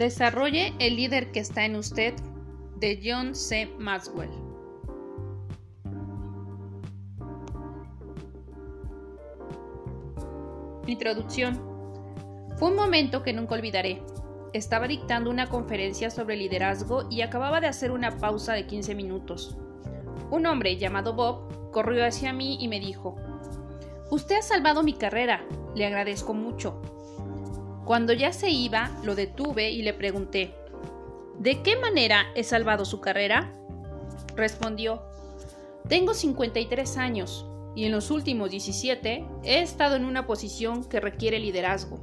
Desarrolle el líder que está en usted de John C. Maxwell. Introducción. Fue un momento que nunca olvidaré. Estaba dictando una conferencia sobre liderazgo y acababa de hacer una pausa de 15 minutos. Un hombre llamado Bob corrió hacia mí y me dijo, Usted ha salvado mi carrera, le agradezco mucho. Cuando ya se iba, lo detuve y le pregunté, ¿De qué manera he salvado su carrera? Respondió, tengo 53 años y en los últimos 17 he estado en una posición que requiere liderazgo.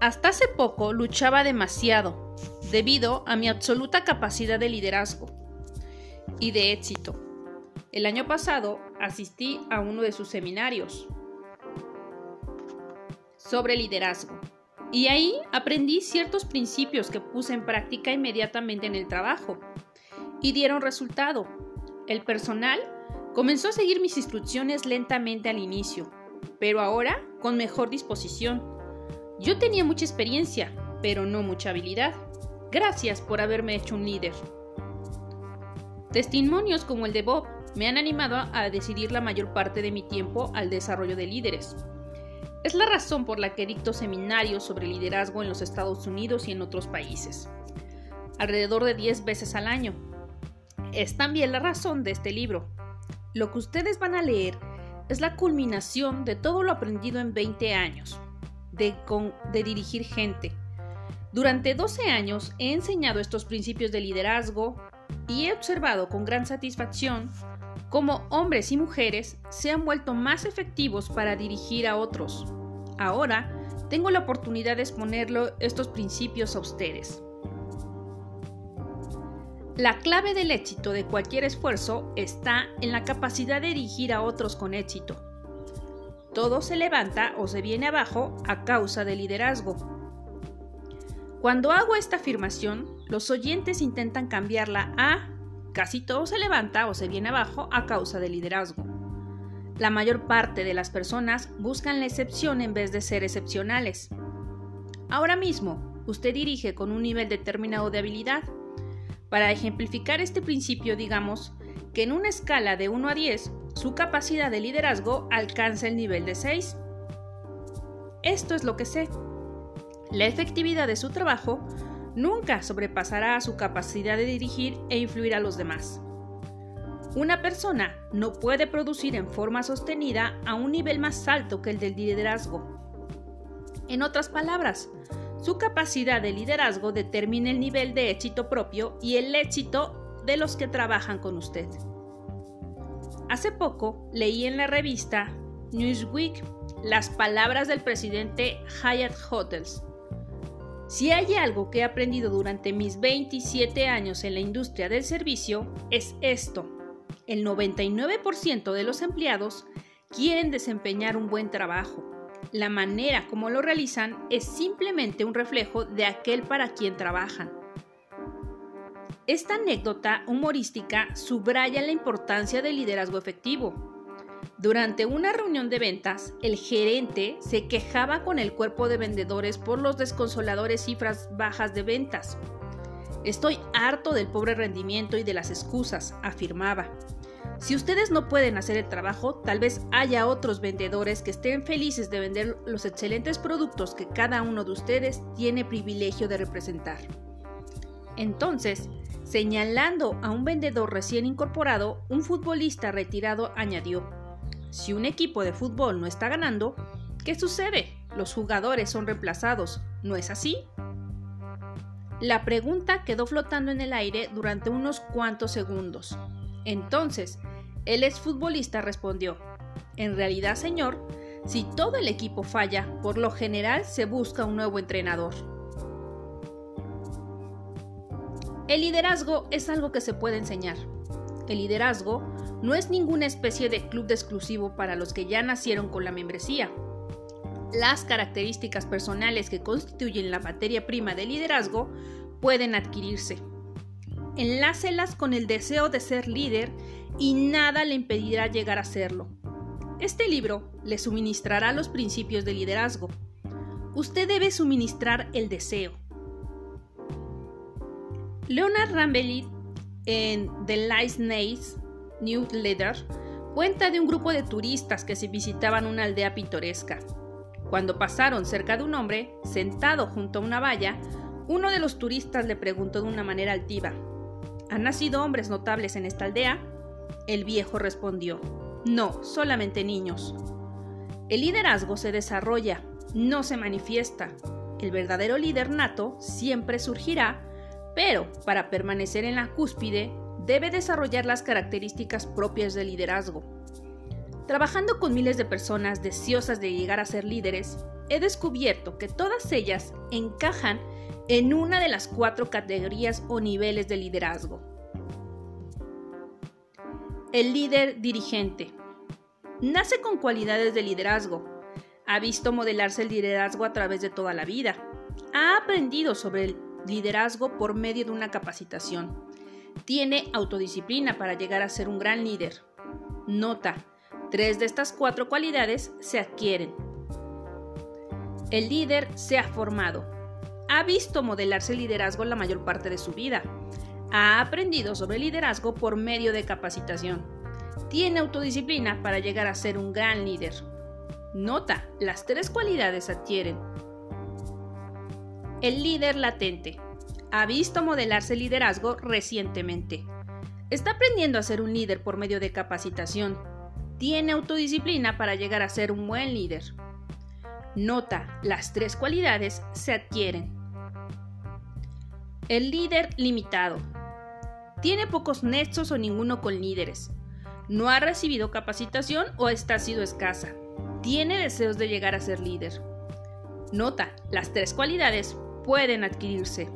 Hasta hace poco luchaba demasiado debido a mi absoluta capacidad de liderazgo y de éxito. El año pasado asistí a uno de sus seminarios sobre liderazgo y ahí aprendí ciertos principios que puse en práctica inmediatamente en el trabajo y dieron resultado. El personal comenzó a seguir mis instrucciones lentamente al inicio, pero ahora con mejor disposición. Yo tenía mucha experiencia, pero no mucha habilidad. Gracias por haberme hecho un líder. Testimonios como el de Bob me han animado a decidir la mayor parte de mi tiempo al desarrollo de líderes. Es la razón por la que dicto seminarios sobre liderazgo en los Estados Unidos y en otros países, alrededor de 10 veces al año. Es también la razón de este libro. Lo que ustedes van a leer es la culminación de todo lo aprendido en 20 años de, de dirigir gente. Durante 12 años he enseñado estos principios de liderazgo y he observado con gran satisfacción cómo hombres y mujeres se han vuelto más efectivos para dirigir a otros. Ahora tengo la oportunidad de exponerlo estos principios a ustedes. La clave del éxito de cualquier esfuerzo está en la capacidad de dirigir a otros con éxito. Todo se levanta o se viene abajo a causa del liderazgo. Cuando hago esta afirmación, los oyentes intentan cambiarla a Casi todo se levanta o se viene abajo a causa del liderazgo. La mayor parte de las personas buscan la excepción en vez de ser excepcionales. Ahora mismo, usted dirige con un nivel determinado de habilidad. Para ejemplificar este principio, digamos que en una escala de 1 a 10, su capacidad de liderazgo alcanza el nivel de 6. Esto es lo que sé. La efectividad de su trabajo nunca sobrepasará su capacidad de dirigir e influir a los demás. Una persona no puede producir en forma sostenida a un nivel más alto que el del liderazgo. En otras palabras, su capacidad de liderazgo determina el nivel de éxito propio y el éxito de los que trabajan con usted. Hace poco leí en la revista Newsweek las palabras del presidente Hyatt Hotels, si hay algo que he aprendido durante mis 27 años en la industria del servicio, es esto. El 99% de los empleados quieren desempeñar un buen trabajo. La manera como lo realizan es simplemente un reflejo de aquel para quien trabajan. Esta anécdota humorística subraya la importancia del liderazgo efectivo. Durante una reunión de ventas, el gerente se quejaba con el cuerpo de vendedores por los desconsoladores cifras bajas de ventas. Estoy harto del pobre rendimiento y de las excusas, afirmaba. Si ustedes no pueden hacer el trabajo, tal vez haya otros vendedores que estén felices de vender los excelentes productos que cada uno de ustedes tiene privilegio de representar. Entonces, señalando a un vendedor recién incorporado, un futbolista retirado añadió, si un equipo de fútbol no está ganando, ¿qué sucede? Los jugadores son reemplazados, ¿no es así? La pregunta quedó flotando en el aire durante unos cuantos segundos. Entonces, el exfutbolista respondió, en realidad, señor, si todo el equipo falla, por lo general se busca un nuevo entrenador. El liderazgo es algo que se puede enseñar. El liderazgo no es ninguna especie de club de exclusivo para los que ya nacieron con la membresía. Las características personales que constituyen la materia prima del liderazgo pueden adquirirse. Enlácelas con el deseo de ser líder y nada le impedirá llegar a serlo. Este libro le suministrará los principios de liderazgo. usted debe suministrar el deseo. Leonard Rambelli en The Last Nights Newsletter cuenta de un grupo de turistas que se visitaban una aldea pintoresca. Cuando pasaron cerca de un hombre sentado junto a una valla, uno de los turistas le preguntó de una manera altiva, ¿Han nacido hombres notables en esta aldea? El viejo respondió, no, solamente niños. El liderazgo se desarrolla, no se manifiesta. El verdadero líder nato siempre surgirá, pero para permanecer en la cúspide debe desarrollar las características propias del liderazgo. Trabajando con miles de personas deseosas de llegar a ser líderes, he descubierto que todas ellas encajan en una de las cuatro categorías o niveles de liderazgo. El líder dirigente. Nace con cualidades de liderazgo. Ha visto modelarse el liderazgo a través de toda la vida. Ha aprendido sobre el liderazgo por medio de una capacitación. Tiene autodisciplina para llegar a ser un gran líder. Nota, tres de estas cuatro cualidades se adquieren. El líder se ha formado. Ha visto modelarse el liderazgo la mayor parte de su vida. Ha aprendido sobre liderazgo por medio de capacitación. Tiene autodisciplina para llegar a ser un gran líder. Nota, las tres cualidades adquieren. El líder latente. Ha visto modelarse el liderazgo recientemente. Está aprendiendo a ser un líder por medio de capacitación. Tiene autodisciplina para llegar a ser un buen líder. Nota, las tres cualidades se adquieren. El líder limitado. Tiene pocos nexos o ninguno con líderes. No ha recibido capacitación o está sido escasa. Tiene deseos de llegar a ser líder. Nota, las tres cualidades pueden adquirirse.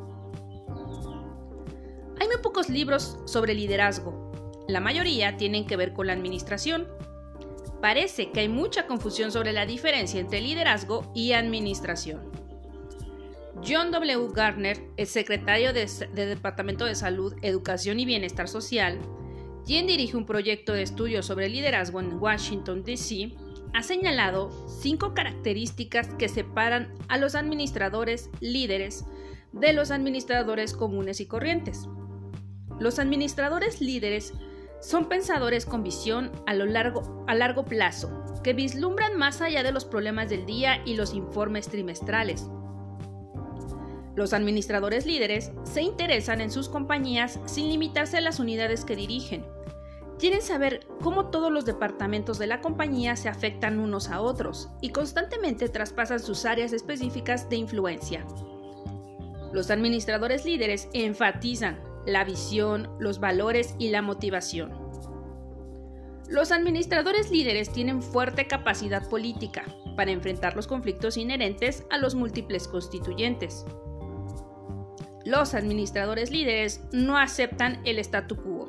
Hay muy pocos libros sobre liderazgo. La mayoría tienen que ver con la administración. Parece que hay mucha confusión sobre la diferencia entre liderazgo y administración. John W. Garner, el secretario del Departamento de Salud, Educación y Bienestar Social, quien dirige un proyecto de estudio sobre liderazgo en Washington, D.C., ha señalado cinco características que separan a los administradores líderes de los administradores comunes y corrientes. Los administradores líderes son pensadores con visión a, lo largo, a largo plazo, que vislumbran más allá de los problemas del día y los informes trimestrales. Los administradores líderes se interesan en sus compañías sin limitarse a las unidades que dirigen. Quieren saber cómo todos los departamentos de la compañía se afectan unos a otros y constantemente traspasan sus áreas específicas de influencia. Los administradores líderes enfatizan la visión, los valores y la motivación. Los administradores líderes tienen fuerte capacidad política para enfrentar los conflictos inherentes a los múltiples constituyentes. Los administradores líderes no aceptan el statu quo.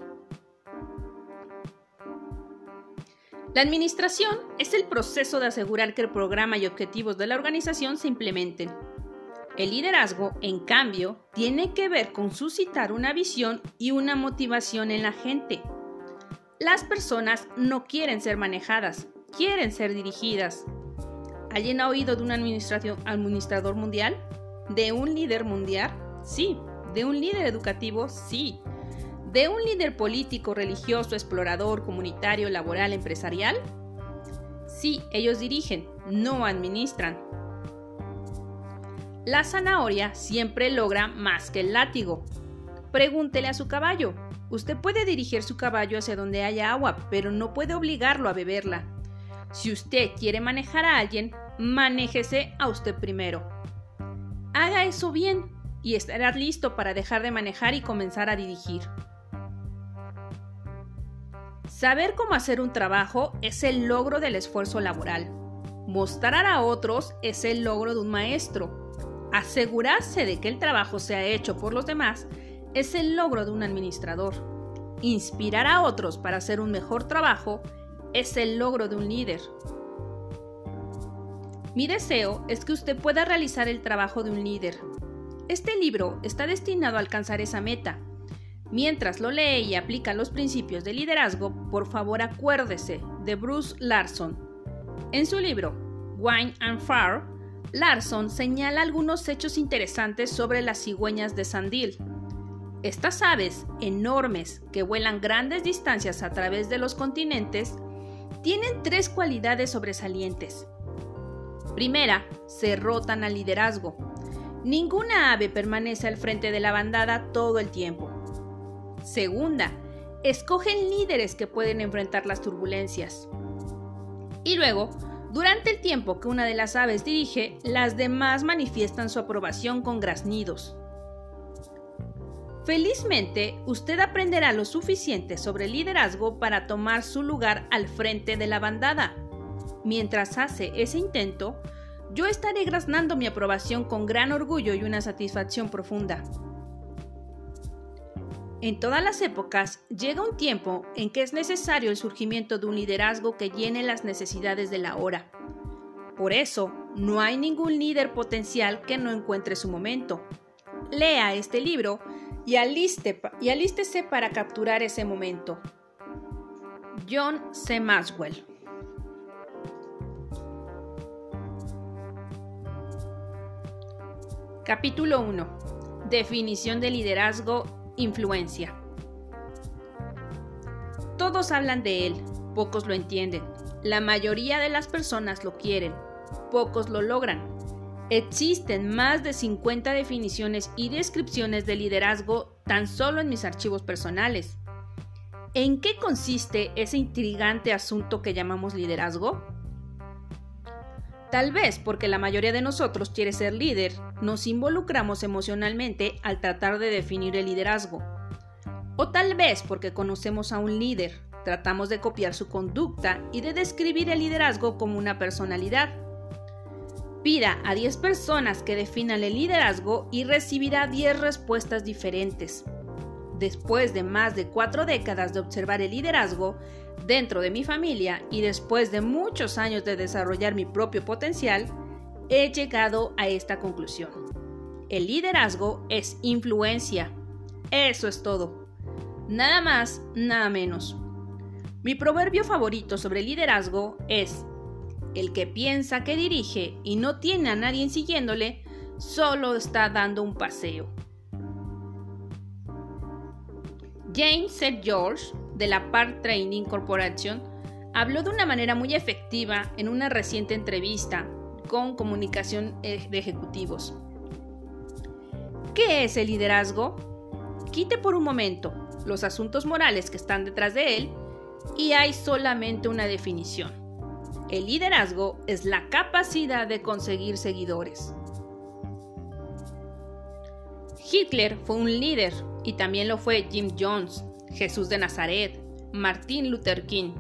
La administración es el proceso de asegurar que el programa y objetivos de la organización se implementen. El liderazgo, en cambio, tiene que ver con suscitar una visión y una motivación en la gente. Las personas no quieren ser manejadas, quieren ser dirigidas. ¿Alguien ha oído de un administrador mundial? ¿De un líder mundial? Sí. ¿De un líder educativo? Sí. ¿De un líder político, religioso, explorador, comunitario, laboral, empresarial? Sí, ellos dirigen, no administran. La zanahoria siempre logra más que el látigo. Pregúntele a su caballo. Usted puede dirigir su caballo hacia donde haya agua, pero no puede obligarlo a beberla. Si usted quiere manejar a alguien, manéjese a usted primero. Haga eso bien y estarás listo para dejar de manejar y comenzar a dirigir. Saber cómo hacer un trabajo es el logro del esfuerzo laboral. Mostrar a otros es el logro de un maestro. Asegurarse de que el trabajo sea hecho por los demás es el logro de un administrador. Inspirar a otros para hacer un mejor trabajo es el logro de un líder. Mi deseo es que usted pueda realizar el trabajo de un líder, este libro está destinado a alcanzar esa meta. Mientras lo lee y aplica los principios de liderazgo, por favor acuérdese de Bruce Larson. En su libro Wine and Fire, Larson señala algunos hechos interesantes sobre las cigüeñas de Sandil. Estas aves, enormes, que vuelan grandes distancias a través de los continentes, tienen tres cualidades sobresalientes. Primera, se rotan al liderazgo. Ninguna ave permanece al frente de la bandada todo el tiempo. Segunda, escogen líderes que pueden enfrentar las turbulencias. Y luego, durante el tiempo que una de las aves dirige, las demás manifiestan su aprobación con graznidos. Felizmente, usted aprenderá lo suficiente sobre liderazgo para tomar su lugar al frente de la bandada. Mientras hace ese intento, yo estaré graznando mi aprobación con gran orgullo y una satisfacción profunda. En todas las épocas llega un tiempo en que es necesario el surgimiento de un liderazgo que llene las necesidades de la hora. Por eso, no hay ningún líder potencial que no encuentre su momento. Lea este libro y, y alístese para capturar ese momento. John C. Maxwell Capítulo 1. Definición de liderazgo Influencia. Todos hablan de él, pocos lo entienden. La mayoría de las personas lo quieren, pocos lo logran. Existen más de 50 definiciones y descripciones de liderazgo tan solo en mis archivos personales. ¿En qué consiste ese intrigante asunto que llamamos liderazgo? Tal vez porque la mayoría de nosotros quiere ser líder, nos involucramos emocionalmente al tratar de definir el liderazgo. O tal vez porque conocemos a un líder, tratamos de copiar su conducta y de describir el liderazgo como una personalidad. Pida a 10 personas que definan el liderazgo y recibirá 10 respuestas diferentes. Después de más de cuatro décadas de observar el liderazgo, dentro de mi familia y después de muchos años de desarrollar mi propio potencial, he llegado a esta conclusión. El liderazgo es influencia. Eso es todo. Nada más, nada menos. Mi proverbio favorito sobre liderazgo es, el que piensa que dirige y no tiene a nadie siguiéndole, solo está dando un paseo. James C. George de la Park Training Corporation habló de una manera muy efectiva en una reciente entrevista con comunicación e-, de ejecutivos. ¿Qué es el liderazgo? Quite por un momento los asuntos morales que están detrás de él y hay solamente una definición. El liderazgo es la capacidad de conseguir seguidores. Hitler fue un líder y también lo fue Jim Jones, Jesús de Nazaret, Martin Luther King,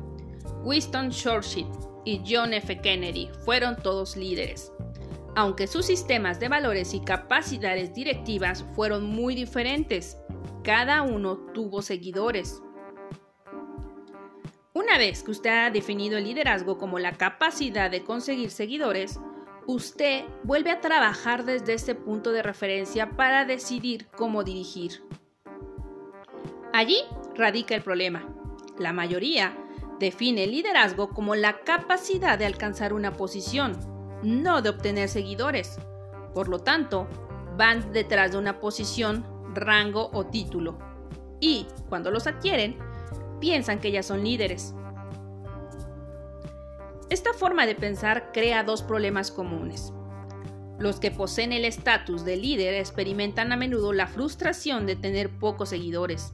Winston Churchill y John F. Kennedy fueron todos líderes, aunque sus sistemas de valores y capacidades directivas fueron muy diferentes. Cada uno tuvo seguidores. Una vez que usted ha definido el liderazgo como la capacidad de conseguir seguidores, usted vuelve a trabajar desde ese punto de referencia para decidir cómo dirigir. Allí radica el problema. La mayoría define el liderazgo como la capacidad de alcanzar una posición, no de obtener seguidores. Por lo tanto, van detrás de una posición, rango o título. Y, cuando los adquieren, piensan que ya son líderes. Esta forma de pensar crea dos problemas comunes. Los que poseen el estatus de líder experimentan a menudo la frustración de tener pocos seguidores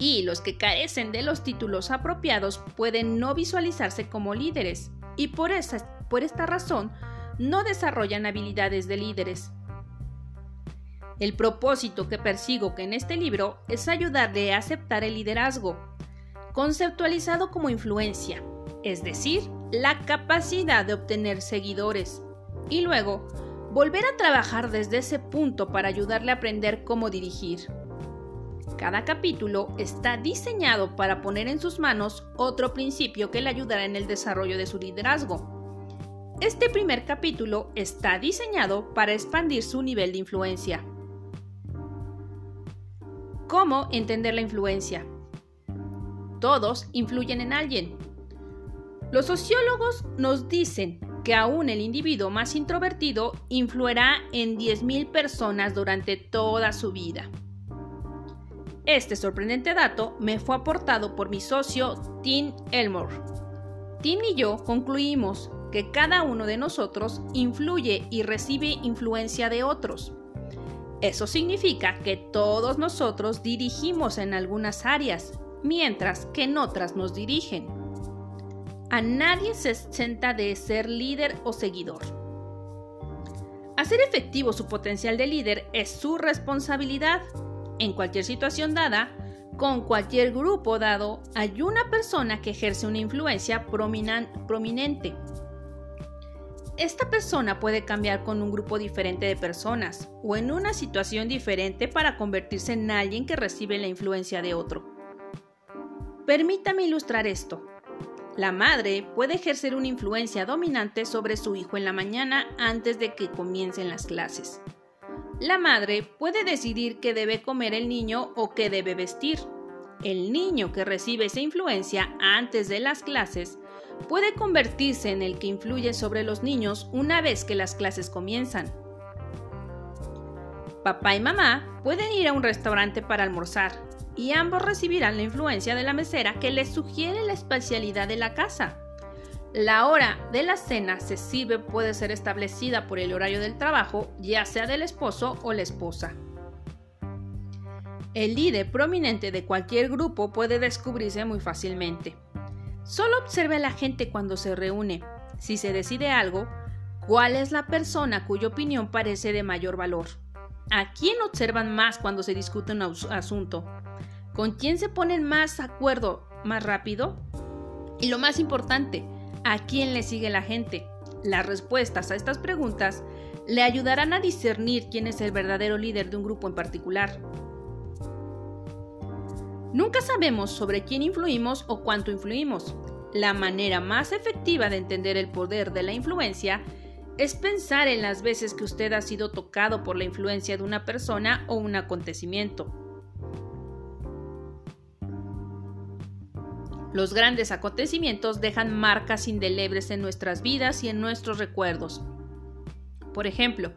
y los que carecen de los títulos apropiados pueden no visualizarse como líderes y por, por esta razón no desarrollan habilidades de líderes. El propósito que persigo en este libro es ayudarle a aceptar el liderazgo, conceptualizado como influencia, es decir, la capacidad de obtener seguidores, y luego volver a trabajar desde ese punto para ayudarle a aprender cómo dirigir. Cada capítulo está diseñado para poner en sus manos otro principio que le ayudará en el desarrollo de su liderazgo. Este primer capítulo está diseñado para expandir su nivel de influencia. ¿Cómo entender la influencia? Todos influyen en alguien. Los sociólogos nos dicen que aún el individuo más introvertido influirá en 10.000 personas durante toda su vida. Este sorprendente dato me fue aportado por mi socio Tim Elmore. Tim y yo concluimos que cada uno de nosotros influye y recibe influencia de otros. Eso significa que todos nosotros dirigimos en algunas áreas, mientras que en otras nos dirigen. A nadie se exenta de ser líder o seguidor. Hacer efectivo su potencial de líder es su responsabilidad. En cualquier situación dada, con cualquier grupo dado, hay una persona que ejerce una influencia prominente. Esta persona puede cambiar con un grupo diferente de personas o en una situación diferente para convertirse en alguien que recibe la influencia de otro. Permítame ilustrar esto. La madre puede ejercer una influencia dominante sobre su hijo en la mañana antes de que comiencen las clases. La madre puede decidir qué debe comer el niño o qué debe vestir. El niño que recibe esa influencia antes de las clases puede convertirse en el que influye sobre los niños una vez que las clases comienzan. Papá y mamá pueden ir a un restaurante para almorzar y ambos recibirán la influencia de la mesera que les sugiere la especialidad de la casa. La hora de la cena se sirve puede ser establecida por el horario del trabajo, ya sea del esposo o la esposa. El líder prominente de cualquier grupo puede descubrirse muy fácilmente. Solo observe a la gente cuando se reúne. Si se decide algo, ¿cuál es la persona cuya opinión parece de mayor valor? ¿A quién observan más cuando se discute un asunto? ¿Con quién se ponen más acuerdo más rápido? Y lo más importante, ¿a quién le sigue la gente? Las respuestas a estas preguntas le ayudarán a discernir quién es el verdadero líder de un grupo en particular. Nunca sabemos sobre quién influimos o cuánto influimos. La manera más efectiva de entender el poder de la influencia es pensar en las veces que usted ha sido tocado por la influencia de una persona o un acontecimiento. Los grandes acontecimientos dejan marcas indelebles en nuestras vidas y en nuestros recuerdos. Por ejemplo,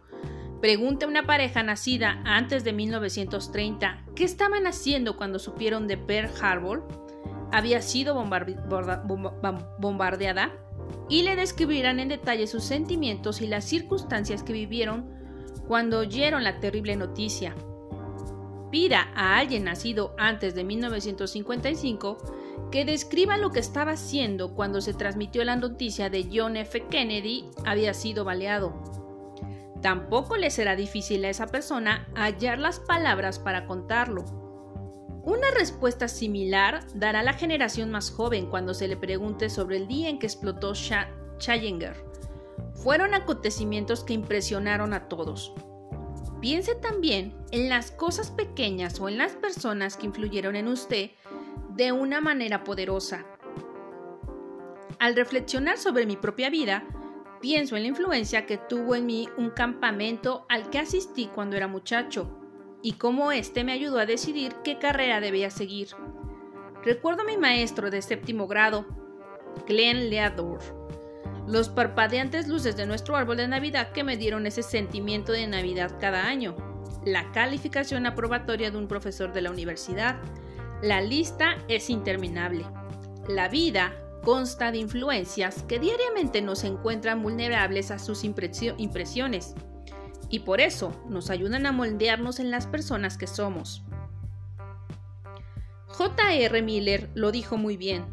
Pregunte a una pareja nacida antes de 1930 qué estaban haciendo cuando supieron de Pearl Harbor había sido bombardeada y le describirán en detalle sus sentimientos y las circunstancias que vivieron cuando oyeron la terrible noticia. Pida a alguien nacido antes de 1955 que describa lo que estaba haciendo cuando se transmitió la noticia de John F. Kennedy había sido baleado. Tampoco le será difícil a esa persona hallar las palabras para contarlo. Una respuesta similar dará la generación más joven cuando se le pregunte sobre el día en que explotó Challenger. Fueron acontecimientos que impresionaron a todos. Piense también en las cosas pequeñas o en las personas que influyeron en usted de una manera poderosa. Al reflexionar sobre mi propia vida, Pienso en la influencia que tuvo en mí un campamento al que asistí cuando era muchacho y cómo éste me ayudó a decidir qué carrera debía seguir. Recuerdo a mi maestro de séptimo grado, Glenn Leador, los parpadeantes luces de nuestro árbol de Navidad que me dieron ese sentimiento de Navidad cada año, la calificación aprobatoria de un profesor de la universidad. La lista es interminable. La vida consta de influencias que diariamente nos encuentran vulnerables a sus impresiones y por eso nos ayudan a moldearnos en las personas que somos. J.R. Miller lo dijo muy bien.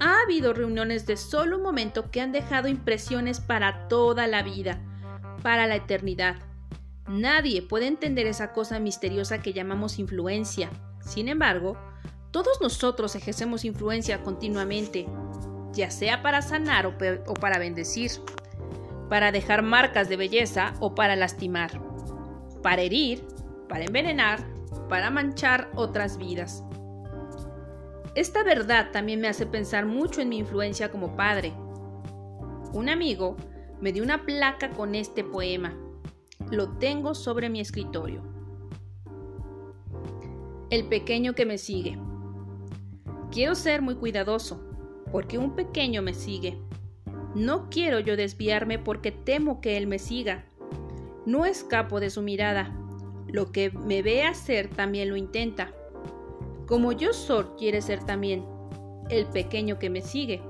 Ha habido reuniones de solo un momento que han dejado impresiones para toda la vida, para la eternidad. Nadie puede entender esa cosa misteriosa que llamamos influencia. Sin embargo, todos nosotros ejercemos influencia continuamente, ya sea para sanar o, para bendecir, para dejar marcas de belleza o para lastimar, para herir, para envenenar, para manchar otras vidas. Esta verdad también me hace pensar mucho en mi influencia como padre. Un amigo me dio una placa con este poema. Lo tengo sobre mi escritorio. El pequeño que me sigue. Quiero ser muy cuidadoso, porque un pequeño me sigue. No quiero yo desviarme porque temo que él me siga. No escapo de su mirada. Lo que me ve hacer también lo intenta. Como yo Sor quiere ser también el pequeño que me sigue.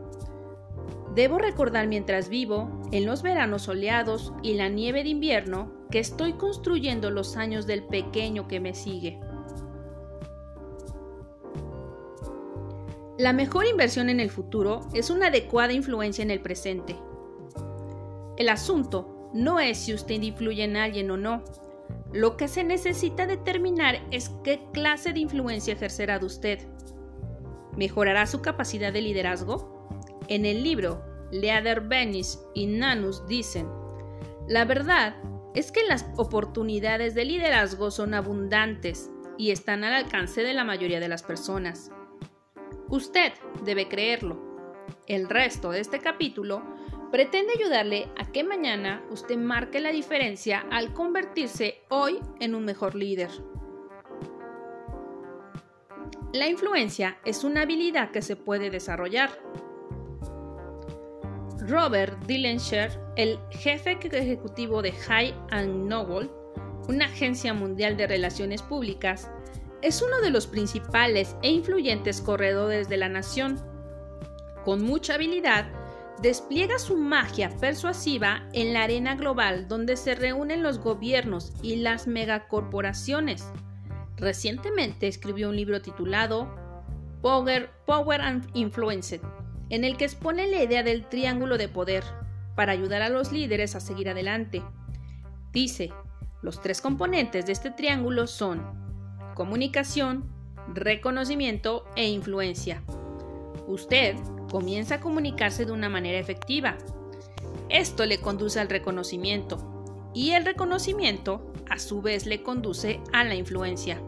Debo recordar mientras vivo, en los veranos soleados y la nieve de invierno, que estoy construyendo los años del pequeño que me sigue. La mejor inversión en el futuro es una adecuada influencia en el presente. El asunto no es si usted influye en alguien o no. Lo que se necesita determinar es qué clase de influencia ejercerá de usted. ¿Mejorará su capacidad de liderazgo? En el libro Leader Benis y Nanus dicen, la verdad es que las oportunidades de liderazgo son abundantes y están al alcance de la mayoría de las personas. Usted debe creerlo. El resto de este capítulo pretende ayudarle a que mañana usted marque la diferencia al convertirse hoy en un mejor líder. La influencia es una habilidad que se puede desarrollar. Robert Dillenshire, el jefe ejecutivo de High and Noble, una agencia mundial de relaciones públicas, es uno de los principales e influyentes corredores de la nación. Con mucha habilidad, despliega su magia persuasiva en la arena global donde se reúnen los gobiernos y las megacorporaciones. Recientemente escribió un libro titulado Power, Power and Influence, en el que expone la idea del triángulo de poder para ayudar a los líderes a seguir adelante. Dice, los tres componentes de este triángulo son comunicación, reconocimiento e influencia. Usted comienza a comunicarse de una manera efectiva. Esto le conduce al reconocimiento y el reconocimiento a su vez le conduce a la influencia.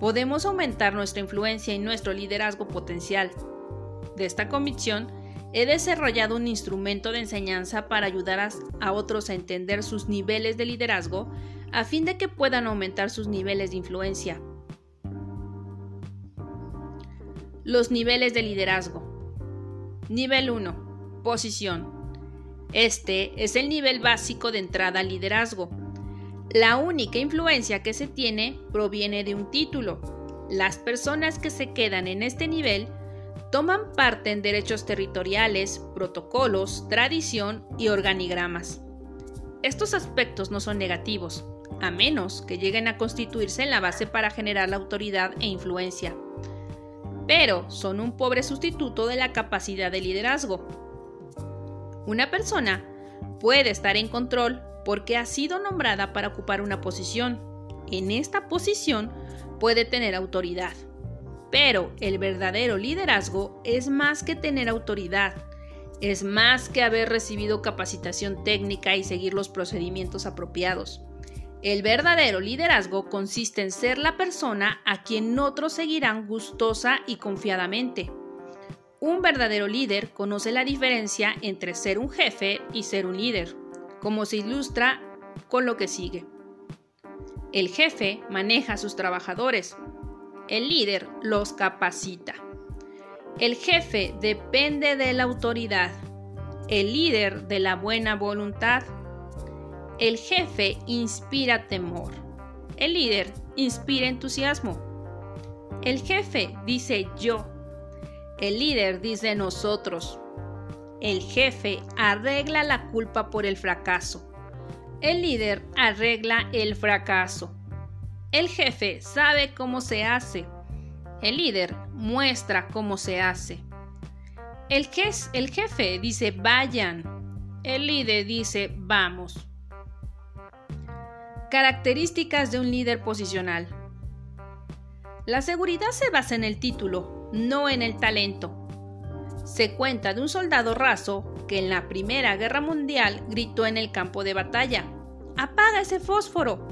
Podemos aumentar nuestra influencia y nuestro liderazgo potencial de esta convicción, he desarrollado un instrumento de enseñanza para ayudar a, otros a entender sus niveles de liderazgo a fin de que puedan aumentar sus niveles de influencia. Los niveles de liderazgo. Nivel 1. Posición. Este es el nivel básico de entrada al liderazgo. La única influencia que se tiene proviene de un título. Las personas que se quedan en este nivel toman parte en derechos territoriales, protocolos, tradición y organigramas. Estos aspectos no son negativos, a menos que lleguen a constituirse en la base para generar la autoridad e influencia. Pero son un pobre sustituto de la capacidad de liderazgo. Una persona puede estar en control porque ha sido nombrada para ocupar una posición. En esta posición puede tener autoridad. Pero el verdadero liderazgo es más que tener autoridad, es más que haber recibido capacitación técnica y seguir los procedimientos apropiados. El verdadero liderazgo consiste en ser la persona a quien otros seguirán gustosa y confiadamente. Un verdadero líder conoce la diferencia entre ser un jefe y ser un líder, como se ilustra con lo que sigue. El jefe maneja a sus trabajadores, el líder los capacita. El jefe depende de la autoridad. El líder de la buena voluntad. El jefe inspira temor. El líder inspira entusiasmo. El jefe dice yo. El líder dice nosotros. El jefe arregla la culpa por el fracaso. El líder arregla el fracaso. El jefe sabe cómo se hace. El líder muestra cómo se hace. El, el jefe dice vayan. El líder dice vamos. Características de un líder posicional. La seguridad se basa en el título, no en el talento. Se cuenta de un soldado raso que en la Primera Guerra Mundial gritó en el campo de batalla, ¡Apaga ese fósforo!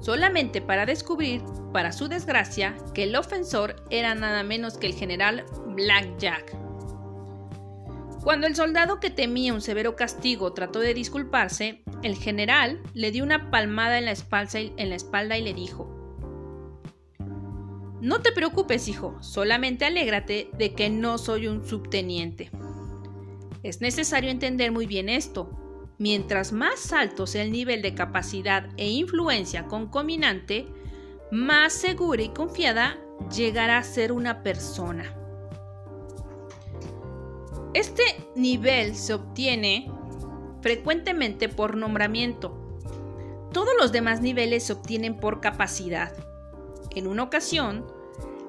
solamente para descubrir, para su desgracia, que el ofensor era nada menos que el general Blackjack. Cuando el soldado que temía un severo castigo trató de disculparse, el general le dio una palmada en la espalda y, le dijo, No te preocupes, hijo, solamente alégrate de que no soy un subteniente. Es necesario entender muy bien esto. Mientras más alto sea el nivel de capacidad e influencia concominante, más segura y confiada llegará a ser una persona. Este nivel se obtiene frecuentemente por nombramiento. Todos los demás niveles se obtienen por capacidad. En una ocasión,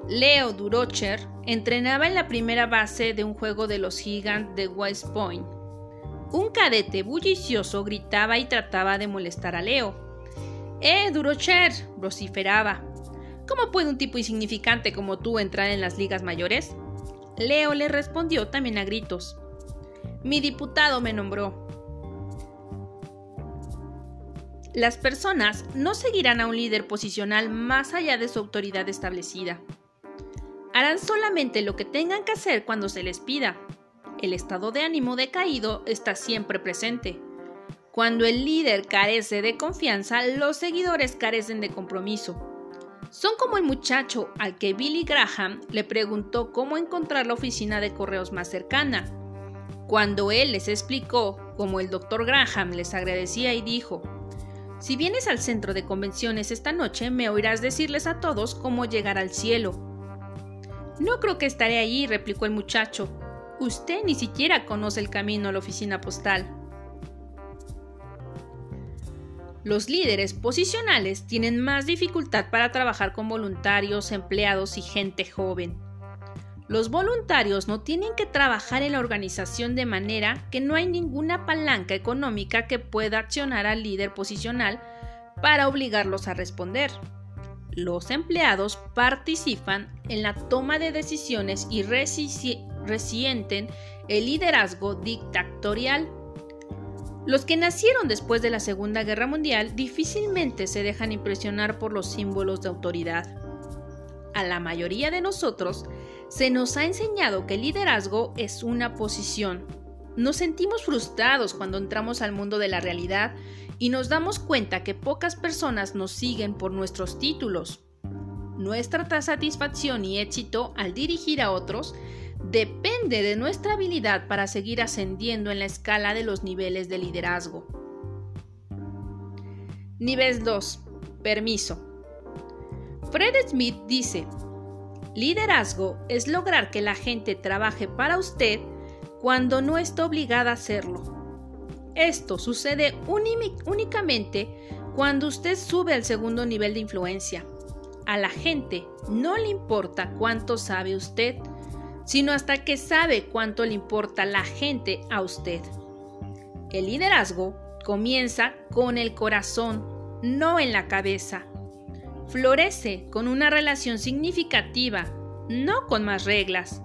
Leo Durocher entrenaba en la primera base de un juego de los Gigants de West Point. Un cadete bullicioso gritaba y trataba de molestar a Leo. ¡Eh, Durocher! vociferaba. ¿Cómo puede un tipo insignificante como tú entrar en las ligas mayores? Leo le respondió también a gritos. Mi diputado me nombró. Las personas no seguirán a un líder posicional más allá de su autoridad establecida. Harán solamente lo que tengan que hacer cuando se les pida. El estado de ánimo decaído está siempre presente. Cuando el líder carece de confianza, los seguidores carecen de compromiso. Son como el muchacho al que Billy Graham le preguntó cómo encontrar la oficina de correos más cercana. Cuando él les explicó cómo el doctor Graham les agradecía y dijo, si vienes al centro de convenciones esta noche, me oirás decirles a todos cómo llegar al cielo. No creo que estaré allí, replicó el muchacho. Usted ni siquiera conoce el camino a la oficina postal. Los líderes posicionales tienen más dificultad para trabajar con voluntarios, empleados y gente joven. Los voluntarios no tienen que trabajar en la organización de manera que no hay ninguna palanca económica que pueda accionar al líder posicional para obligarlos a responder. Los empleados participan en la toma de decisiones y resienten el liderazgo dictatorial. Los que nacieron después de la Segunda Guerra Mundial difícilmente se dejan impresionar por los símbolos de autoridad. A la mayoría de nosotros se nos ha enseñado que el liderazgo es una posición. Nos sentimos frustrados cuando entramos al mundo de la realidad y nos damos cuenta que pocas personas nos siguen por nuestros títulos. Nuestra satisfacción y éxito al dirigir a otros depende de nuestra habilidad para seguir ascendiendo en la escala de los niveles de liderazgo. Nivel 2. Permiso. Fred Smith dice, Liderazgo es lograr que la gente trabaje para usted cuando no está obligada a hacerlo. Esto sucede únicamente cuando usted sube al segundo nivel de influencia. A la gente no le importa cuánto sabe usted, sino hasta que sabe cuánto le importa la gente a usted. El liderazgo comienza con el corazón, no en la cabeza florece con una relación significativa, no con más reglas.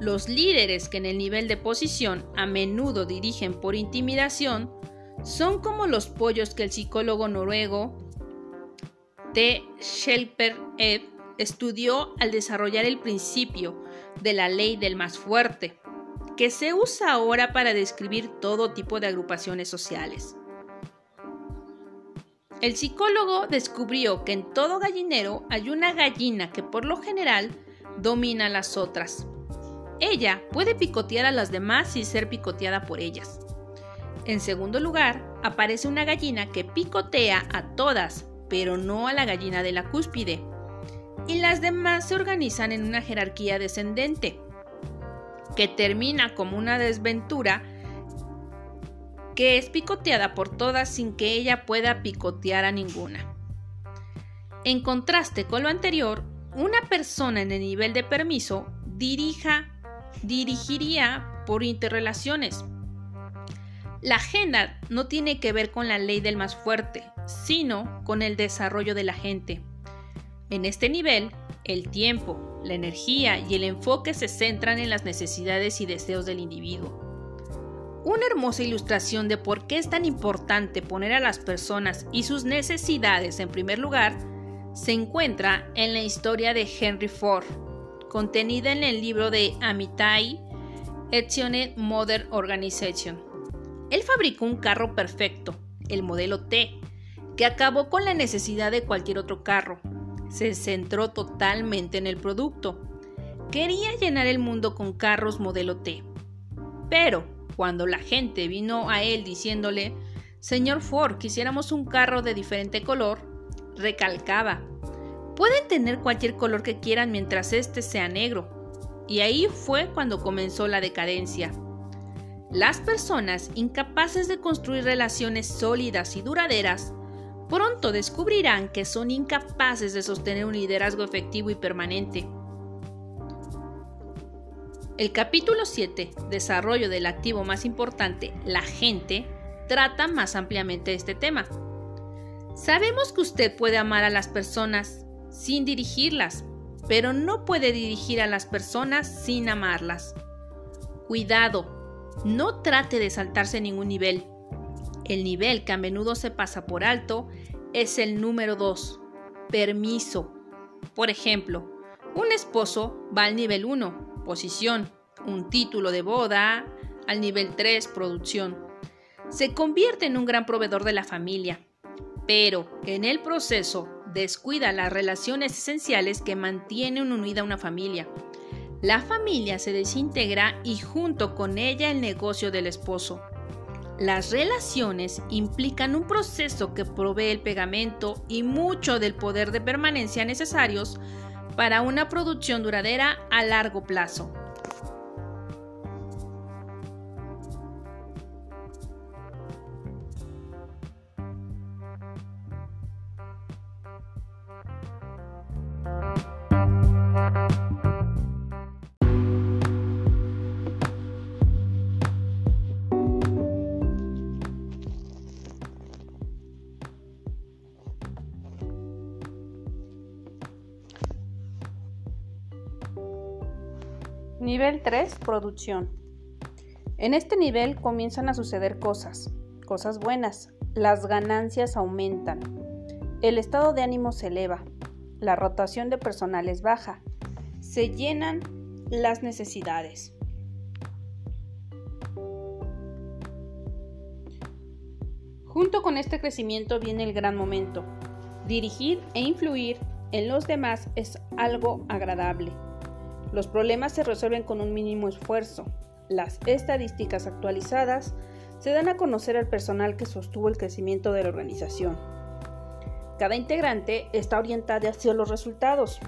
Los líderes que en el nivel de posición a menudo dirigen por intimidación son como los pollos que el psicólogo noruego T. Schelper Ed estudió al desarrollar el principio de la ley del más fuerte, que se usa ahora para describir todo tipo de agrupaciones sociales. El psicólogo descubrió que en todo gallinero hay una gallina que por lo general domina a las otras. Ella puede picotear a las demás y ser picoteada por ellas. En segundo lugar, aparece una gallina que picotea a todas, pero no a la gallina de la cúspide. Y las demás se organizan en una jerarquía descendente, que termina como una desventura que es picoteada por todas sin que ella pueda picotear a ninguna. En contraste con lo anterior, una persona en el nivel de permiso dirija, dirigiría por interrelaciones. La agenda no tiene que ver con la ley del más fuerte, sino con el desarrollo de la gente. En este nivel, el tiempo, la energía y el enfoque se centran en las necesidades y deseos del individuo. Una hermosa ilustración de por qué es tan importante poner a las personas y sus necesidades en primer lugar se encuentra en la historia de Henry Ford, contenida en el libro de Amitai Etionet Modern Organization. Él fabricó un carro perfecto, el modelo T, que acabó con la necesidad de cualquier otro carro. Se centró totalmente en el producto. Quería llenar el mundo con carros modelo T. Pero cuando la gente vino a él diciéndole, Señor Ford, quisiéramos un carro de diferente color, recalcaba, pueden tener cualquier color que quieran mientras este sea negro. Y ahí fue cuando comenzó la decadencia. Las personas incapaces de construir relaciones sólidas y duraderas pronto descubrirán que son incapaces de sostener un liderazgo efectivo y permanente. El capítulo 7, Desarrollo del activo más importante, la gente, trata más ampliamente este tema. Sabemos que usted puede amar a las personas sin dirigirlas, pero no puede dirigir a las personas sin amarlas. Cuidado, no trate de saltarse ningún nivel. El nivel que a menudo se pasa por alto es el número 2, permiso. Por ejemplo, un esposo va al nivel 1, posición, un título de boda, al nivel 3, producción. Se convierte en un gran proveedor de la familia, pero en el proceso descuida las relaciones esenciales que mantienen unida una familia. La familia se desintegra y junto con ella el negocio del esposo. Las relaciones implican un proceso que provee el pegamento y mucho del poder de permanencia necesarios para una producción duradera a largo plazo. Nivel 3. Producción. En este nivel comienzan a suceder cosas, cosas buenas. Las ganancias aumentan. El estado de ánimo se eleva. La rotación de personal es baja. Se llenan las necesidades. Junto con este crecimiento viene el gran momento. Dirigir e influir en los demás es algo agradable. Los problemas se resuelven con un mínimo esfuerzo. Las estadísticas actualizadas se dan a conocer al personal que sostuvo el crecimiento de la organización. Cada integrante está orientado hacia los resultados.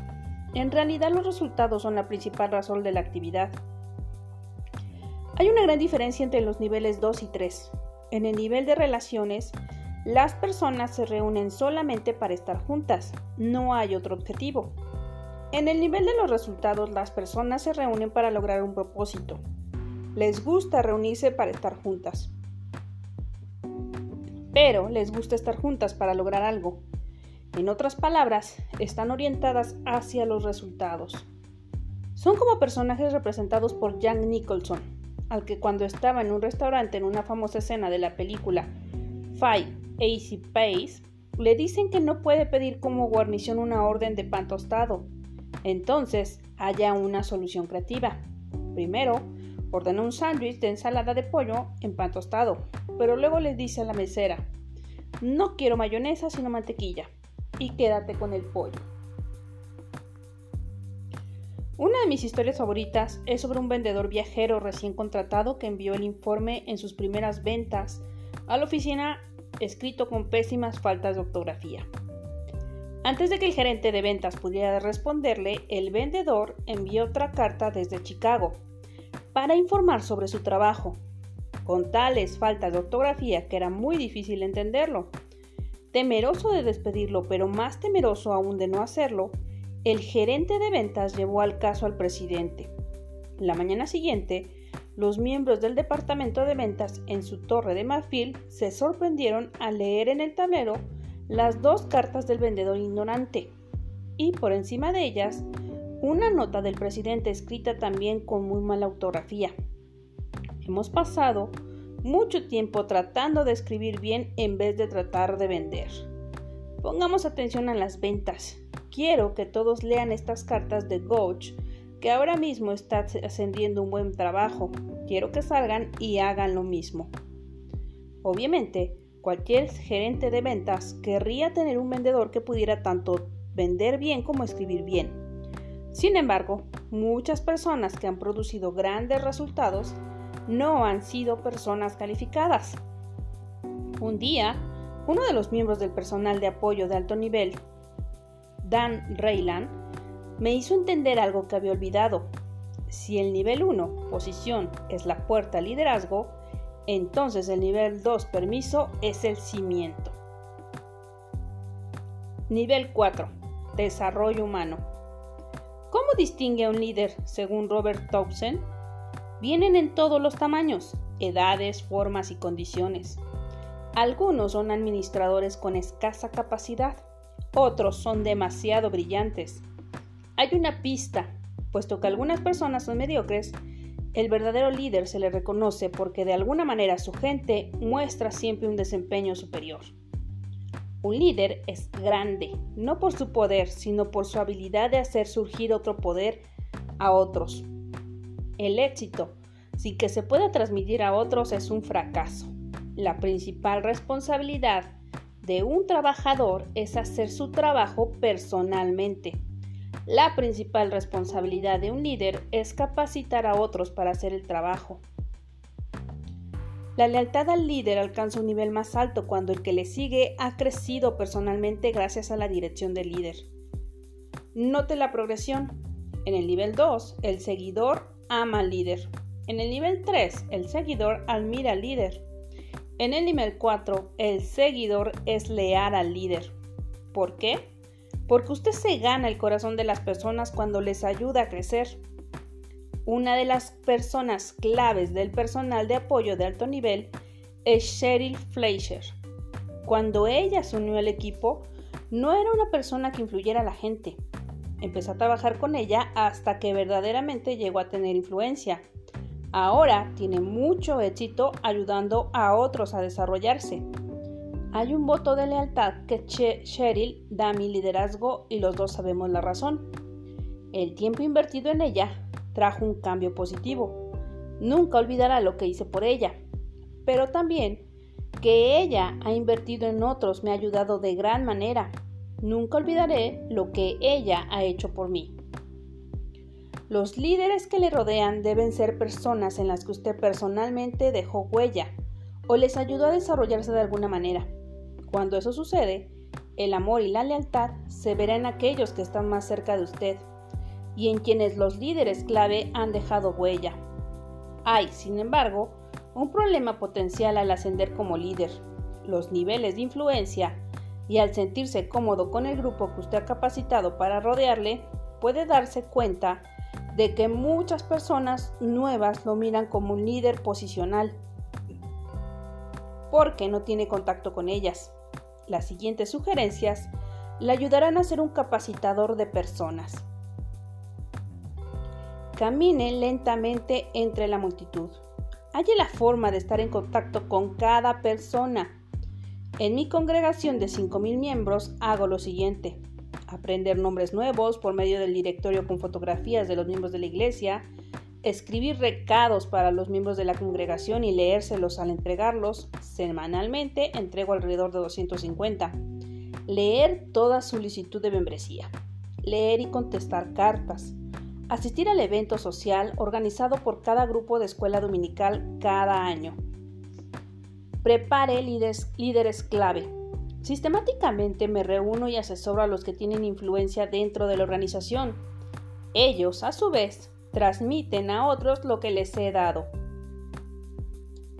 En realidad los resultados son la principal razón de la actividad. Hay una gran diferencia entre los niveles 2 y 3. En el nivel de relaciones, las personas se reúnen solamente para estar juntas, no hay otro objetivo. En el nivel de los resultados, las personas se reúnen para lograr un propósito. Les gusta reunirse para estar juntas. Pero les gusta estar juntas para lograr algo. En otras palabras, están orientadas hacia los resultados. Son como personajes representados por Jack Nicholson, al que cuando estaba en un restaurante en una famosa escena de la película Five Easy Pace, le dicen que no puede pedir como guarnición una orden de pan tostado, entonces, haya una solución creativa. Primero, ordena un sándwich de ensalada de pollo en pan tostado, pero luego le dice a la mesera, no quiero mayonesa sino mantequilla, y quédate con el pollo. Una de mis historias favoritas es sobre un vendedor viajero recién contratado que envió el informe en sus primeras ventas a la oficina escrito con pésimas faltas de ortografía. Antes de que el gerente de ventas pudiera responderle, el vendedor envió otra carta desde Chicago para informar sobre su trabajo, con tales faltas de ortografía que era muy difícil entenderlo. Temeroso de despedirlo, pero más temeroso aún de no hacerlo, el gerente de ventas llevó al caso al presidente. La mañana siguiente, los miembros del departamento de ventas en su torre de marfil se sorprendieron al leer en el tablero las dos cartas del vendedor ignorante y por encima de ellas una nota del presidente escrita también con muy mala ortografía. Hemos pasado mucho tiempo tratando de escribir bien en vez de tratar de vender. Pongamos atención a las ventas. Quiero que todos lean estas cartas de Gouch, que ahora mismo está ascendiendo un buen trabajo. Quiero que salgan y hagan lo mismo. Obviamente, Cualquier gerente de ventas querría tener un vendedor que pudiera tanto vender bien como escribir bien. Sin embargo, muchas personas que han producido grandes resultados no han sido personas calificadas. Un día, uno de los miembros del personal de apoyo de alto nivel, Dan Rayland, me hizo entender algo que había olvidado. Si el nivel 1, posición, es la puerta al liderazgo, entonces el nivel 2, permiso, es el cimiento. Nivel 4. Desarrollo humano. ¿Cómo distingue a un líder según Robert Townsend? Vienen en todos los tamaños, edades, formas y condiciones. Algunos son administradores con escasa capacidad, otros son demasiado brillantes. Hay una pista, puesto que algunas personas son mediocres, el verdadero líder se le reconoce porque de alguna manera su gente muestra siempre un desempeño superior. Un líder es grande, no por su poder, sino por su habilidad de hacer surgir otro poder a otros. El éxito, sin que se pueda transmitir a otros, es un fracaso. La principal responsabilidad de un trabajador es hacer su trabajo personalmente. La principal responsabilidad de un líder es capacitar a otros para hacer el trabajo. La lealtad al líder alcanza un nivel más alto cuando el que le sigue ha crecido personalmente gracias a la dirección del líder. Note la progresión. En el nivel 2, el seguidor ama al líder. En el nivel 3, el seguidor admira al líder. En el nivel 4, el seguidor es leal al líder. ¿Por qué? Porque usted se gana el corazón de las personas cuando les ayuda a crecer. Una de las personas claves del personal de apoyo de alto nivel es Cheryl Fleischer. Cuando ella se unió al equipo, no era una persona que influyera a la gente. Empezó a trabajar con ella hasta que verdaderamente llegó a tener influencia. Ahora tiene mucho éxito ayudando a otros a desarrollarse. Hay un voto de lealtad que Cheryl da a mi liderazgo y los dos sabemos la razón. El tiempo invertido en ella trajo un cambio positivo. Nunca olvidará lo que hice por ella, pero también que ella ha invertido en otros me ha ayudado de gran manera. Nunca olvidaré lo que ella ha hecho por mí. Los líderes que le rodean deben ser personas en las que usted personalmente dejó huella o les ayudó a desarrollarse de alguna manera. Cuando eso sucede, el amor y la lealtad se verá en aquellos que están más cerca de usted y en quienes los líderes clave han dejado huella. Hay, sin embargo, un problema potencial al ascender como líder. Los niveles de influencia y al sentirse cómodo con el grupo que usted ha capacitado para rodearle, puede darse cuenta de que muchas personas nuevas lo miran como un líder posicional porque no tiene contacto con ellas. Las siguientes sugerencias le ayudarán a ser un capacitador de personas. Camine lentamente entre la multitud. Halle la forma de estar en contacto con cada persona. En mi congregación de 5.000 miembros hago lo siguiente aprender nombres nuevos por medio del directorio con fotografías de los miembros de la iglesia, escribir recados para los miembros de la congregación y leérselos al entregarlos. Semanalmente entrego alrededor de 250. Leer toda solicitud de membresía. Leer y contestar cartas. Asistir al evento social organizado por cada grupo de escuela dominical cada año. Prepare líderes, líderes clave Sistemáticamente me reúno y asesoro a los que tienen influencia dentro de la organización. Ellos, a su vez, transmiten a otros lo que les he dado.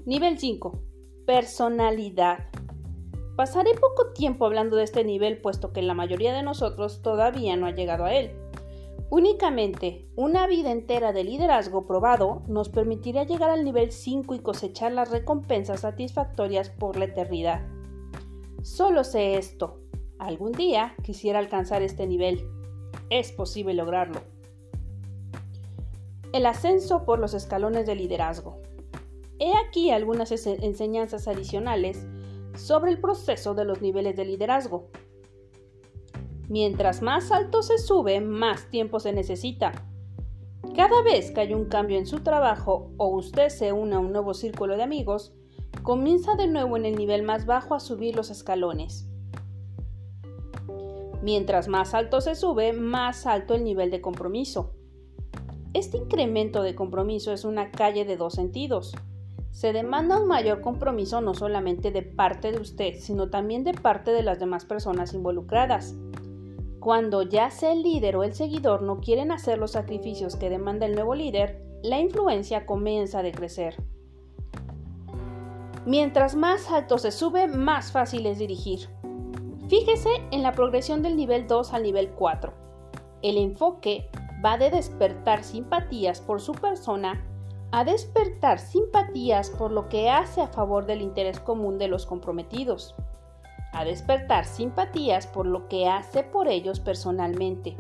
Nivel 5. Personalidad. Pasaré poco tiempo hablando de este nivel puesto que la mayoría de nosotros todavía no ha llegado a él. Únicamente una vida entera de liderazgo probado nos permitirá llegar al nivel 5 y cosechar las recompensas satisfactorias por la eternidad. Solo sé esto. Algún día quisiera alcanzar este nivel. Es posible lograrlo. El ascenso por los escalones de liderazgo. He aquí algunas enseñanzas adicionales sobre el proceso de los niveles de liderazgo. Mientras más alto se sube, más tiempo se necesita. Cada vez que hay un cambio en su trabajo o usted se une a un nuevo círculo de amigos, comienza de nuevo en el nivel más bajo a subir los escalones. Mientras más alto se sube, más alto el nivel de compromiso. Este incremento de compromiso es una calle de dos sentidos. Se demanda un mayor compromiso no solamente de parte de usted, sino también de parte de las demás personas involucradas. Cuando ya sea el líder o el seguidor no quieren hacer los sacrificios que demanda el nuevo líder, la influencia comienza a decrecer. Mientras más alto se sube, más fácil es dirigir. Fíjese en la progresión del nivel 2 al nivel 4. El enfoque va de despertar simpatías por su persona a despertar simpatías por lo que hace a favor del interés común de los comprometidos, a despertar simpatías por lo que hace por ellos personalmente.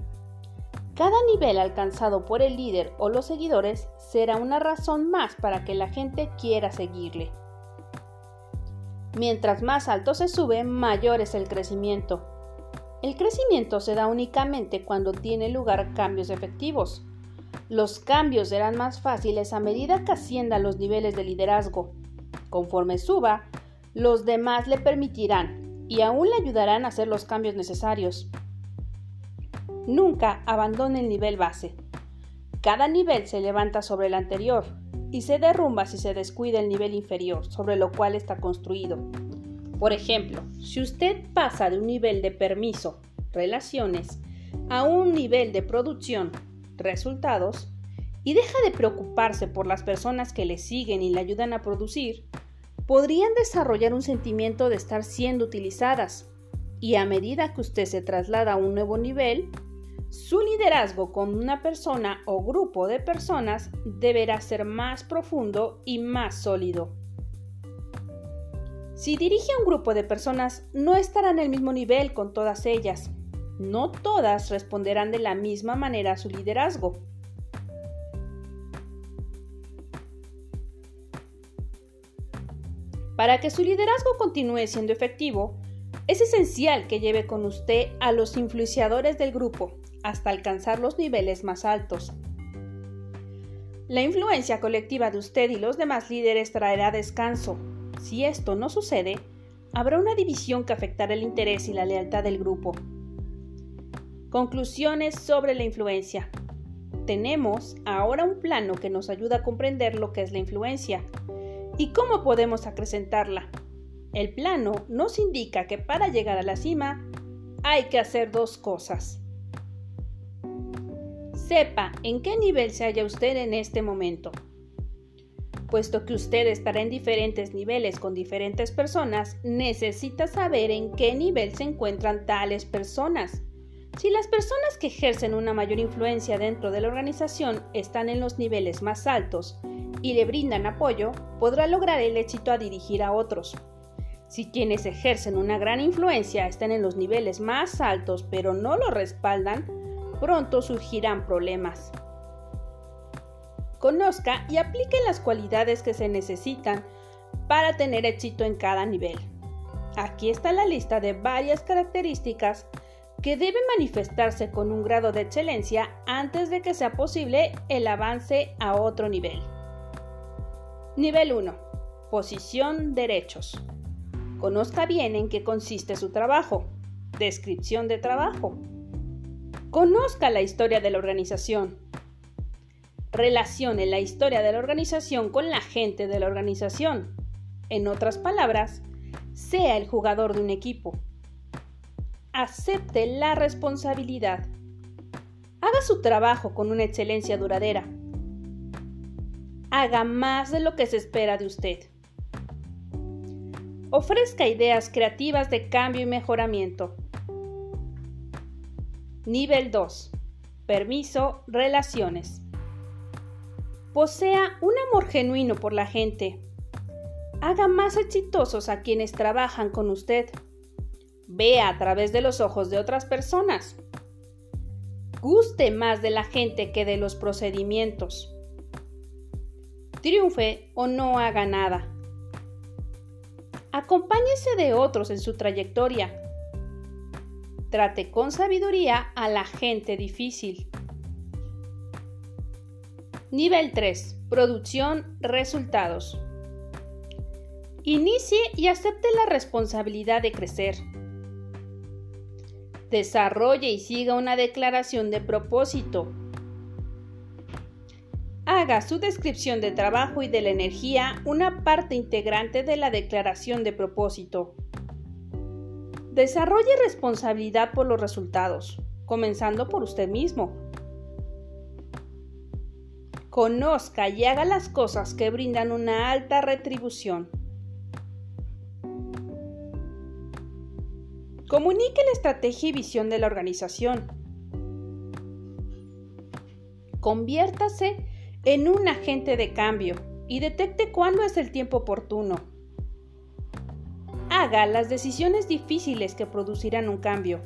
Cada nivel alcanzado por el líder o los seguidores será una razón más para que la gente quiera seguirle. Mientras más alto se sube, mayor es el crecimiento. El crecimiento se da únicamente cuando tiene lugar cambios efectivos. Los cambios serán más fáciles a medida que ascienda los niveles de liderazgo. Conforme suba, los demás le permitirán y aún le ayudarán a hacer los cambios necesarios. Nunca abandone el nivel base. Cada nivel se levanta sobre el anterior y se derrumba si se descuida el nivel inferior sobre lo cual está construido. Por ejemplo, si usted pasa de un nivel de permiso, relaciones, a un nivel de producción, resultados, y deja de preocuparse por las personas que le siguen y le ayudan a producir, podrían desarrollar un sentimiento de estar siendo utilizadas. Y a medida que usted se traslada a un nuevo nivel, su liderazgo con una persona o grupo de personas deberá ser más profundo y más sólido. Si dirige a un grupo de personas, no estará en el mismo nivel con todas ellas. No todas responderán de la misma manera a su liderazgo. Para que su liderazgo continúe siendo efectivo, es esencial que lleve con usted a los influenciadores del grupo hasta alcanzar los niveles más altos. La influencia colectiva de usted y los demás líderes traerá descanso. Si esto no sucede, habrá una división que afectará el interés y la lealtad del grupo. Conclusiones sobre la influencia. Tenemos ahora un plano que nos ayuda a comprender lo que es la influencia y cómo podemos acrecentarla. El plano nos indica que para llegar a la cima hay que hacer dos cosas. Sepa en qué nivel se halla usted en este momento. Puesto que usted estará en diferentes niveles con diferentes personas, necesita saber en qué nivel se encuentran tales personas. Si las personas que ejercen una mayor influencia dentro de la organización están en los niveles más altos y le brindan apoyo, podrá lograr el éxito a dirigir a otros. Si quienes ejercen una gran influencia están en los niveles más altos pero no lo respaldan, pronto surgirán problemas. Conozca y aplique las cualidades que se necesitan para tener éxito en cada nivel. Aquí está la lista de varias características que deben manifestarse con un grado de excelencia antes de que sea posible el avance a otro nivel. Nivel 1. Posición derechos. Conozca bien en qué consiste su trabajo. Descripción de trabajo. Conozca la historia de la organización. Relacione la historia de la organización con la gente de la organización. En otras palabras, sea el jugador de un equipo. Acepte la responsabilidad. Haga su trabajo con una excelencia duradera. Haga más de lo que se espera de usted. Ofrezca ideas creativas de cambio y mejoramiento. Nivel 2. Permiso, relaciones. Posea un amor genuino por la gente. Haga más exitosos a quienes trabajan con usted. Vea a través de los ojos de otras personas. Guste más de la gente que de los procedimientos. Triunfe o no haga nada. Acompáñese de otros en su trayectoria Trate con sabiduría a la gente difícil. Nivel 3. Producción, resultados. Inicie y acepte la responsabilidad de crecer. Desarrolle y siga una declaración de propósito. Haga su descripción de trabajo y de la energía una parte integrante de la declaración de propósito. Desarrolle responsabilidad por los resultados, comenzando por usted mismo. Conozca y haga las cosas que brindan una alta retribución. Comunique la estrategia y visión de la organización. Conviértase en un agente de cambio y detecte cuándo es el tiempo oportuno. Haga las decisiones difíciles que producirán un cambio.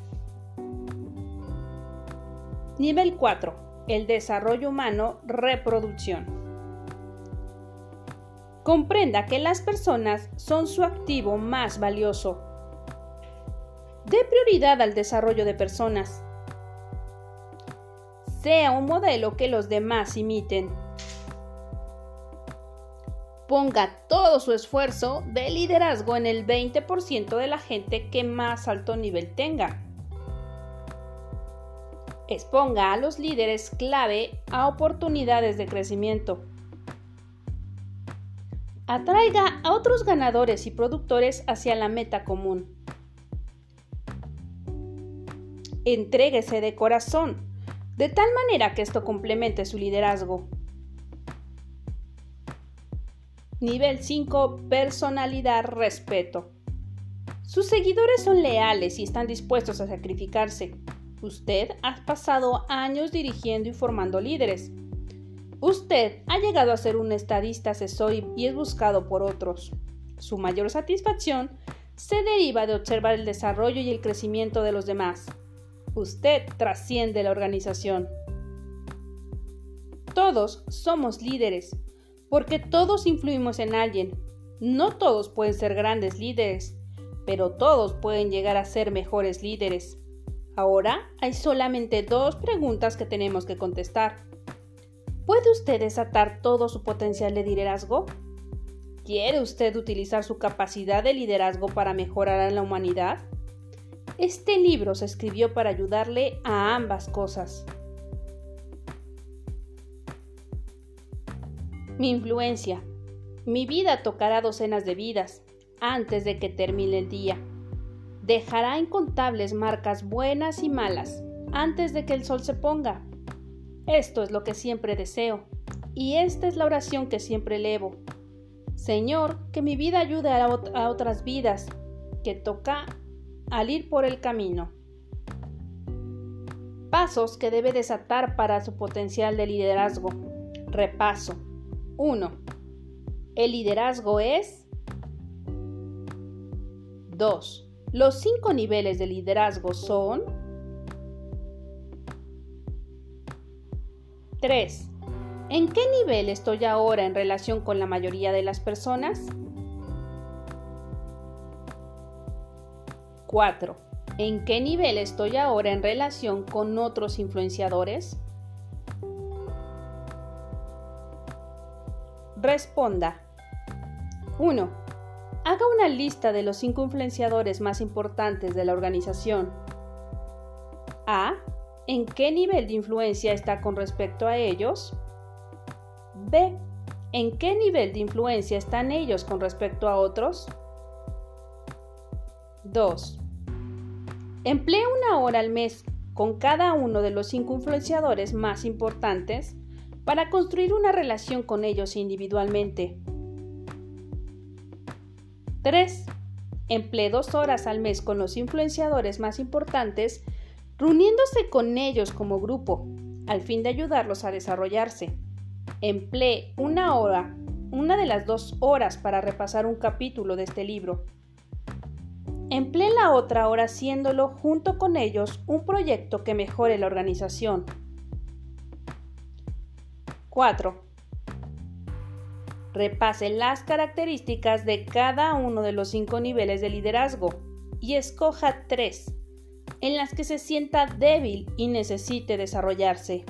Nivel 4. El desarrollo humano, reproducción. Comprenda que las personas son su activo más valioso. Dé prioridad al desarrollo de personas. Sea un modelo que los demás imiten ponga todo su esfuerzo de liderazgo en el 20% de la gente que más alto nivel tenga. Exponga a los líderes clave a oportunidades de crecimiento. Atraiga a otros ganadores y productores hacia la meta común. Entréguese de corazón, de tal manera que esto complemente su liderazgo. Nivel 5. Personalidad, respeto. Sus seguidores son leales y están dispuestos a sacrificarse. Usted ha pasado años dirigiendo y formando líderes. Usted ha llegado a ser un estadista asesor y es buscado por otros. Su mayor satisfacción se deriva de observar el desarrollo y el crecimiento de los demás. Usted trasciende la organización. Todos somos líderes porque todos influimos en alguien. No todos pueden ser grandes líderes, pero todos pueden llegar a ser mejores líderes. Ahora hay solamente dos preguntas que tenemos que contestar. ¿Puede usted desatar todo su potencial de liderazgo? ¿Quiere usted utilizar su capacidad de liderazgo para mejorar a la humanidad? Este libro se escribió para ayudarle a ambas cosas. Mi influencia. Mi vida tocará docenas de vidas antes de que termine el día. Dejará incontables marcas buenas y malas antes de que el sol se ponga. Esto es lo que siempre deseo y esta es la oración que siempre elevo. Señor, que mi vida ayude a, otras vidas que toca al ir por el camino. Pasos que debe desatar para su potencial de liderazgo. Repaso. 1. El liderazgo es 2. Los cinco niveles de liderazgo son 3. ¿En qué nivel estoy ahora en relación con la mayoría de las personas? 4. ¿En qué nivel estoy ahora en relación con otros influenciadores? Responda. 1. Haga una lista de los cinco influenciadores más importantes de la organización. A. ¿En qué nivel de influencia está con respecto a ellos? B. ¿En qué nivel de influencia están ellos con respecto a otros? 2. Emplee una hora al mes con cada uno de los cinco influenciadores más importantes para construir una relación con ellos individualmente. 3. Emplee dos horas al mes con los influenciadores más importantes, reuniéndose con ellos como grupo, al fin de ayudarlos a desarrollarse. Emplee una hora, una de las dos horas para repasar un capítulo de este libro. Emplee la otra hora haciéndolo junto con ellos un proyecto que mejore la organización 4. Repase las características de cada uno de los cinco niveles de liderazgo y escoja tres en las que se sienta débil y necesite desarrollarse.